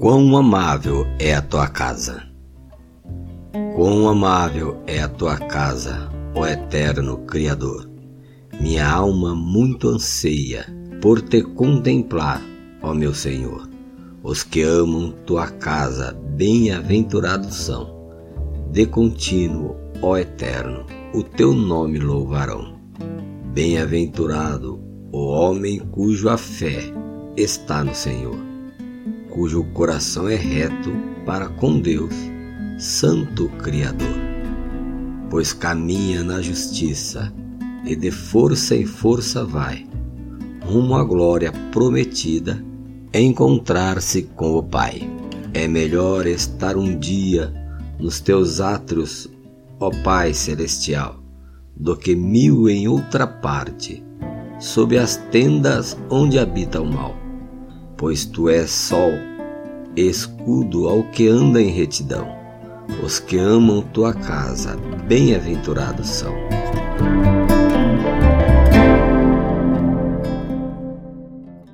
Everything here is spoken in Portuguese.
Quão amável é a tua casa! Quão amável é a tua casa, ó eterno Criador! Minha alma muito anseia por te contemplar, ó meu Senhor. Os que amam tua casa, bem-aventurados são. De contínuo, ó Eterno, o teu nome louvarão. Bem-aventurado o homem cuja fé está no Senhor, cujo coração é reto para com Deus, Santo Criador. Pois caminha na justiça e de força em força vai, rumo à glória prometida encontrar-se com o Pai. É melhor estar um dia nos teus átrios, ó Pai Celestial, do que mil em outra parte, sob as tendas onde habita o mal. Pois tu és sol, escudo ao que anda em retidão. Os que amam tua casa, bem-aventurados são.